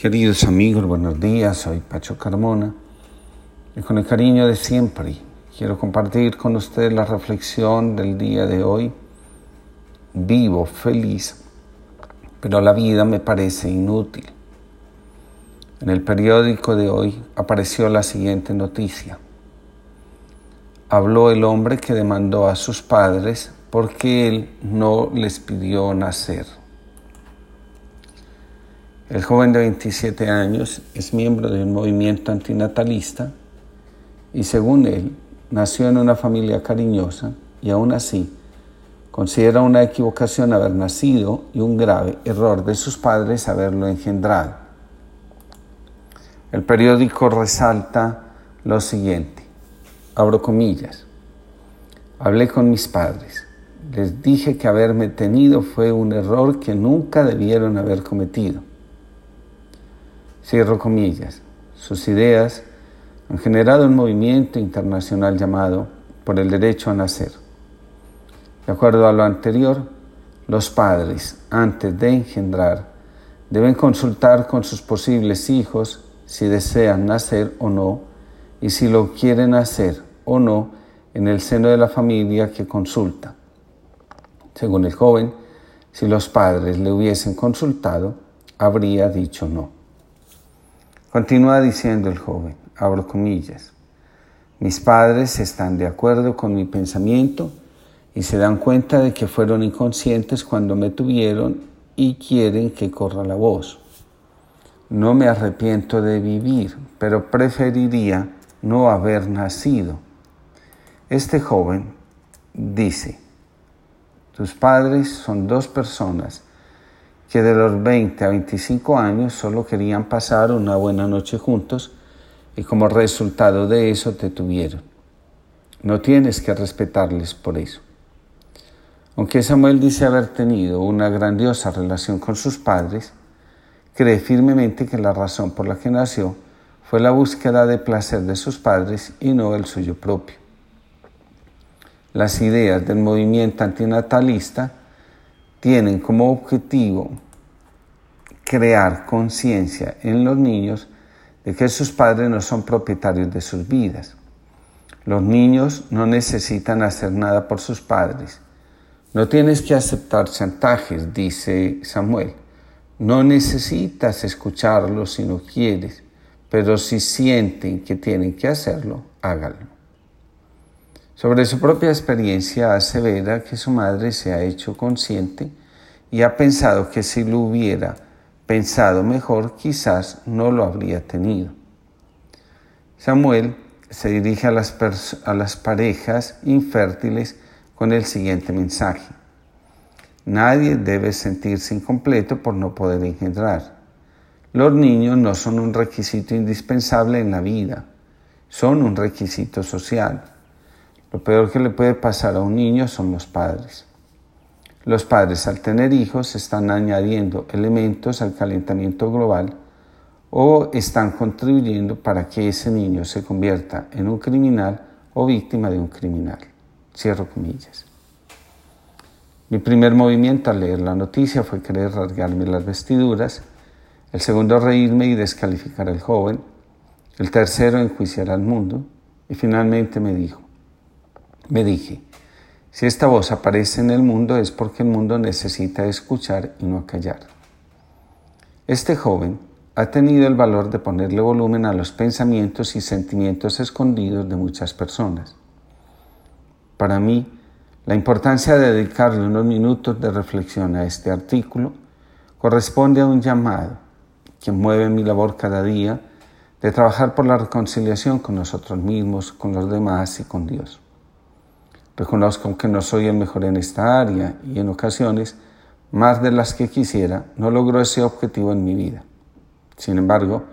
Queridos amigos, buenos días. Soy Pacho Carmona y con el cariño de siempre quiero compartir con ustedes la reflexión del día de hoy. Vivo feliz, pero la vida me parece inútil. En el periódico de hoy apareció la siguiente noticia. Habló el hombre que demandó a sus padres porque él no les pidió nacer. El joven de 27 años es miembro de un movimiento antinatalista y según él nació en una familia cariñosa y aún así considera una equivocación haber nacido y un grave error de sus padres haberlo engendrado. El periódico resalta lo siguiente, abro comillas, hablé con mis padres, les dije que haberme tenido fue un error que nunca debieron haber cometido Cierro comillas. Sus ideas han generado un movimiento internacional llamado por el derecho a nacer. De acuerdo a lo anterior, los padres, antes de engendrar, deben consultar con sus posibles hijos si desean nacer o no y si lo quieren hacer o no en el seno de la familia que consulta. Según el joven, si los padres le hubiesen consultado, habría dicho no. Continúa diciendo el joven, abro comillas, mis padres están de acuerdo con mi pensamiento y se dan cuenta de que fueron inconscientes cuando me tuvieron y quieren que corra la voz. No me arrepiento de vivir, pero preferiría no haber nacido. Este joven dice, tus padres son dos personas que de los 20 a 25 años solo querían pasar una buena noche juntos y como resultado de eso te tuvieron. No tienes que respetarles por eso. Aunque Samuel dice haber tenido una grandiosa relación con sus padres, cree firmemente que la razón por la que nació fue la búsqueda de placer de sus padres y no el suyo propio. Las ideas del movimiento antinatalista tienen como objetivo crear conciencia en los niños de que sus padres no son propietarios de sus vidas. Los niños no necesitan hacer nada por sus padres. No tienes que aceptar chantajes, dice Samuel. No necesitas escucharlos si no quieres, pero si sienten que tienen que hacerlo, háganlo. Sobre su propia experiencia asevera que su madre se ha hecho consciente y ha pensado que si lo hubiera pensado mejor, quizás no lo habría tenido. Samuel se dirige a las, a las parejas infértiles con el siguiente mensaje. Nadie debe sentirse incompleto por no poder engendrar. Los niños no son un requisito indispensable en la vida, son un requisito social. Lo peor que le puede pasar a un niño son los padres. Los padres al tener hijos están añadiendo elementos al calentamiento global o están contribuyendo para que ese niño se convierta en un criminal o víctima de un criminal. Cierro comillas. Mi primer movimiento al leer la noticia fue querer rasgarme las vestiduras, el segundo reírme y descalificar al joven, el tercero enjuiciar al mundo y finalmente me dijo, me dije, si esta voz aparece en el mundo es porque el mundo necesita escuchar y no callar. Este joven ha tenido el valor de ponerle volumen a los pensamientos y sentimientos escondidos de muchas personas. Para mí, la importancia de dedicarle unos minutos de reflexión a este artículo corresponde a un llamado que mueve mi labor cada día de trabajar por la reconciliación con nosotros mismos, con los demás y con Dios. Reconozco que no soy el mejor en esta área y en ocasiones, más de las que quisiera, no logro ese objetivo en mi vida. Sin embargo,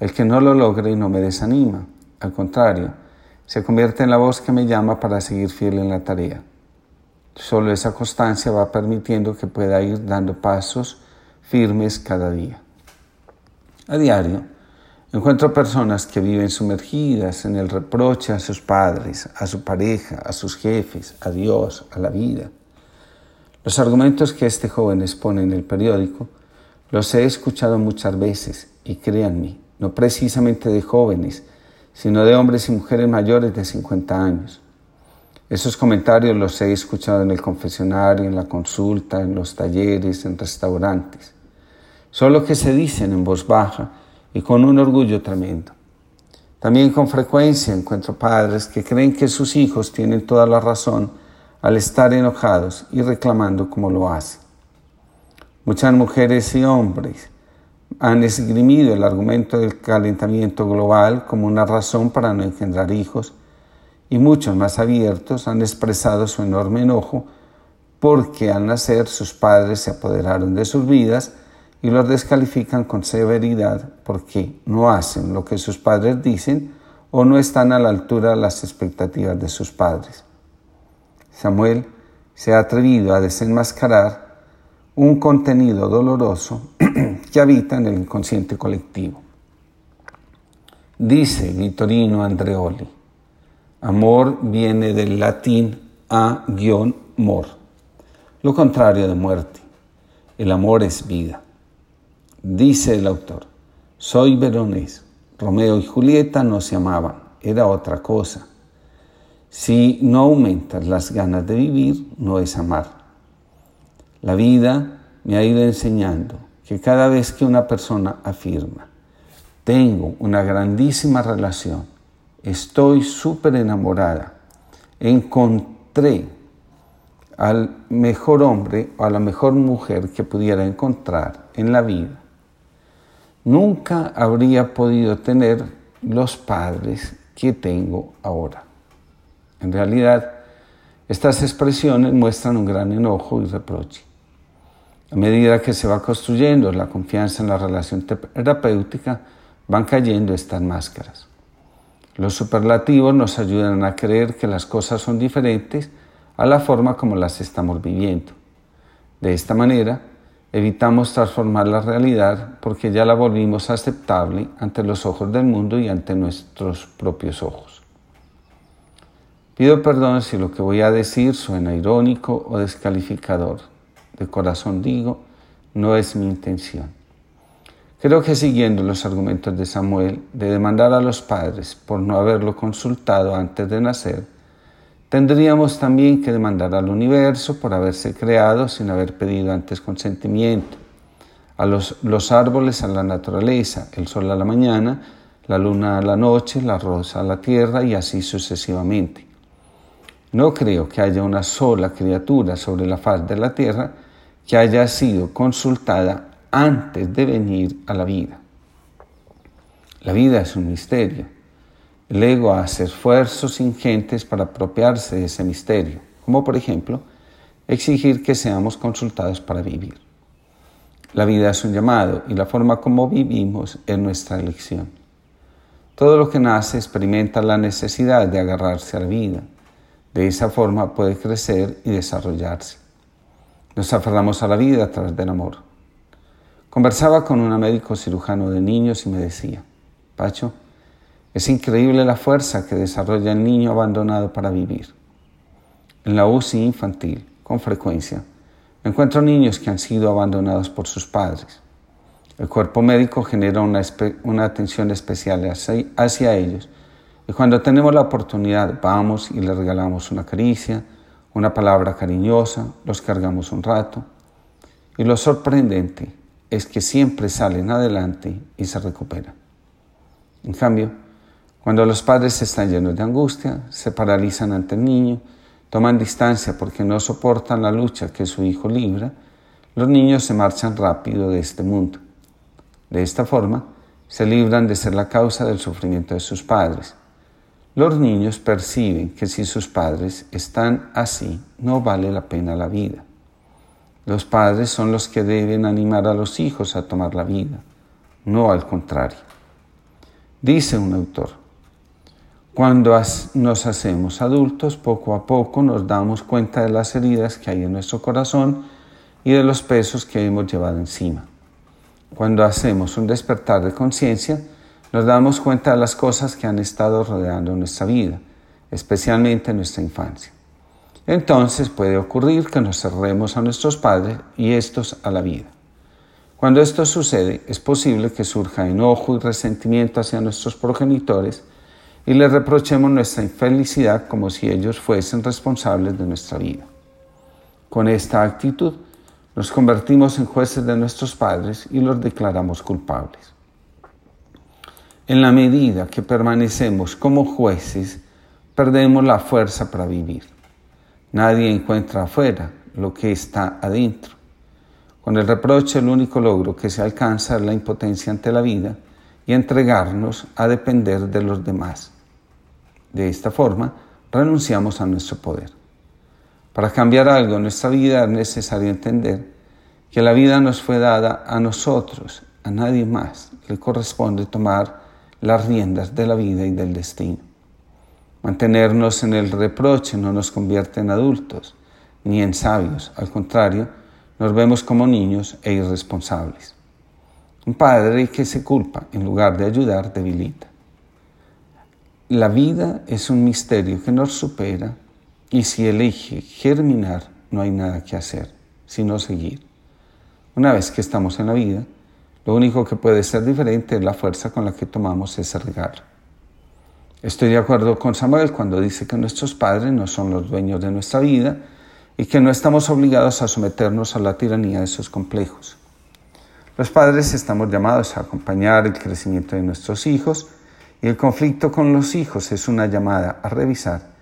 el que no lo logre no me desanima, al contrario, se convierte en la voz que me llama para seguir fiel en la tarea. Solo esa constancia va permitiendo que pueda ir dando pasos firmes cada día. A diario, Encuentro personas que viven sumergidas en el reproche a sus padres, a su pareja, a sus jefes, a Dios, a la vida. Los argumentos que este joven expone en el periódico Los he escuchado muchas veces y créanme, no precisamente de jóvenes, sino de hombres y mujeres mayores de 50 años. Esos comentarios los he escuchado en el confesionario, en la consulta, en los talleres, en restaurantes. Solo que se dicen en voz baja y con un orgullo tremendo. También con frecuencia encuentro padres que creen que sus hijos tienen toda la razón al estar enojados y reclamando como lo hacen. Muchas mujeres y hombres han esgrimido el argumento del calentamiento global como una razón para no engendrar hijos y muchos más abiertos han expresado su enorme enojo porque al nacer sus padres se apoderaron de sus vidas y los descalifican con severidad porque no hacen lo que sus padres dicen o no están a la altura de las expectativas de sus padres. Samuel se ha atrevido a desenmascarar un contenido doloroso que habita en el inconsciente colectivo. Dice Vittorino Andreoli, amor viene del latín a-mor, lo contrario de muerte. El amor es vida. Dice el autor, soy veronés, Romeo y Julieta no se amaban, era otra cosa. Si no aumentas las ganas de vivir, no es amar. La vida me ha ido enseñando que cada vez que una persona afirma, tengo una grandísima relación, estoy súper enamorada, encontré al mejor hombre o a la mejor mujer que pudiera encontrar en la vida, nunca habría podido tener los padres que tengo ahora. En realidad, estas expresiones muestran un gran enojo y reproche. A medida que se va construyendo la confianza en la relación terapéutica, van cayendo estas máscaras. Los superlativos nos ayudan a creer que las cosas son diferentes a la forma como las estamos viviendo. De esta manera, evitamos transformar la realidad porque ya la volvimos aceptable ante los ojos del mundo y ante nuestros propios ojos. Pido perdón si lo que voy a decir suena irónico o descalificador de corazón digo, no es mi intención. Creo que siguiendo los argumentos de Samuel de demandar a los padres por no haberlo consultado antes de nacer, tendríamos también que demandar al universo por haberse creado sin haber pedido antes consentimiento, a los, los árboles a la naturaleza, el sol a la mañana, la luna a la noche, la rosa a la tierra y así sucesivamente. No creo que haya una sola criatura sobre la faz de la tierra que haya sido consultada antes de venir a la vida. La vida es un misterio. El ego hace esfuerzos ingentes para apropiarse de ese misterio, como por ejemplo exigir que seamos consultados para vivir. La vida es un llamado y la forma como vivimos es nuestra elección. Todo lo que nace experimenta la necesidad de agarrarse a la vida. De esa forma puede crecer y desarrollarse. Nos aferramos a la vida a través del amor. Conversaba con un médico cirujano de niños y me decía, Pacho, es increíble la fuerza que desarrolla el niño abandonado para vivir. En la UCI infantil, con frecuencia, encuentro niños que han sido abandonados por sus padres. El cuerpo médico genera una, atención especial hacia, hacia ellos y cuando tenemos la oportunidad vamos y les regalamos una caricia, una palabra cariñosa, los cargamos un rato y lo sorprendente es que siempre salen adelante y se recuperan. En cambio, cuando los padres están llenos de angustia, se paralizan ante el niño, toman distancia porque no soportan la lucha que su hijo libra, los niños se marchan rápido de este mundo. De esta forma, se libran de ser la causa del sufrimiento de sus padres los niños perciben que si sus padres están así, no vale la pena la vida. Los padres son los que deben animar a los hijos a tomar la vida, no al contrario. Dice un autor, cuando nos hacemos adultos, poco a poco nos damos cuenta de las heridas que hay en nuestro corazón y de los pesos que hemos llevado encima. Cuando hacemos un despertar de conciencia, nos damos cuenta de las cosas que han estado rodeando nuestra vida, especialmente en nuestra infancia. Entonces puede ocurrir que nos cerremos a nuestros padres y estos a la vida. Cuando esto sucede, es posible que surja enojo y resentimiento hacia nuestros progenitores y les reprochemos nuestra infelicidad como si ellos fuesen responsables de nuestra vida. Con esta actitud, nos convertimos en jueces de nuestros padres y los declaramos culpables. En la medida que permanecemos como jueces, perdemos la fuerza para vivir. Nadie encuentra afuera lo que está adentro. Con el reproche el único logro que se alcanza es la impotencia ante la vida y entregarnos a depender de los demás. De esta forma, renunciamos a nuestro poder. Para cambiar algo en nuestra vida es necesario entender que la vida nos fue dada a nosotros, a nadie más. Le corresponde tomar las riendas de la vida y del destino. Mantenernos en el reproche no nos convierte en adultos ni en sabios, al contrario, nos vemos como niños e irresponsables. Un padre que se culpa en lugar de ayudar debilita. La vida es un misterio que nos supera y si elige germinar no hay nada que hacer, sino seguir. Una vez que estamos en la vida, lo único que puede ser diferente es la fuerza con la que tomamos ese regalo. Estoy de acuerdo con Samuel cuando dice que nuestros padres no son los dueños de nuestra vida, y que no estamos obligados a someternos a la tiranía de esos complejos. Los padres estamos llamados a acompañar el crecimiento de nuestros hijos el conflicto con los hijos es una llamada a revisar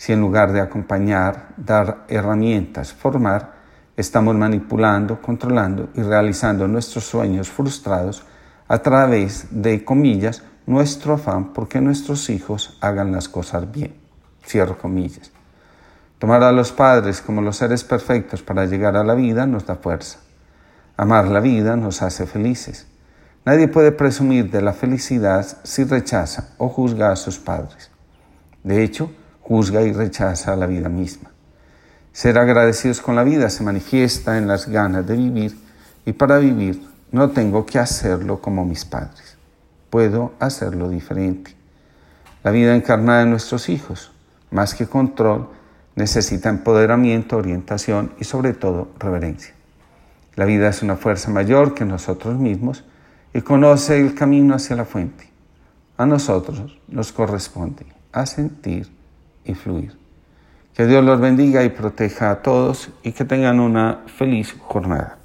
si en lugar de acompañar, dar herramientas, formar, estamos manipulando, controlando y realizando nuestros sueños frustrados a través de, comillas, nuestro afán porque nuestros hijos hagan las cosas bien. Cierro comillas. Tomar a los padres como los seres perfectos para llegar a la vida nos da fuerza. Amar la vida nos hace felices. Nadie puede presumir de la felicidad si rechaza o juzga a sus padres. De hecho, juzga y rechaza a la vida misma. Ser agradecidos con la vida se manifiesta en las ganas de vivir y para vivir no tengo que hacerlo como mis padres. Puedo hacerlo diferente. La vida encarnada en nuestros hijos, más que control, necesita empoderamiento, orientación y sobre todo reverencia. La vida es una fuerza mayor que nosotros mismos y conoce el camino hacia la fuente. A nosotros nos corresponde a sentir y fluir. Que Dios los bendiga y proteja a todos y que tengan una feliz jornada.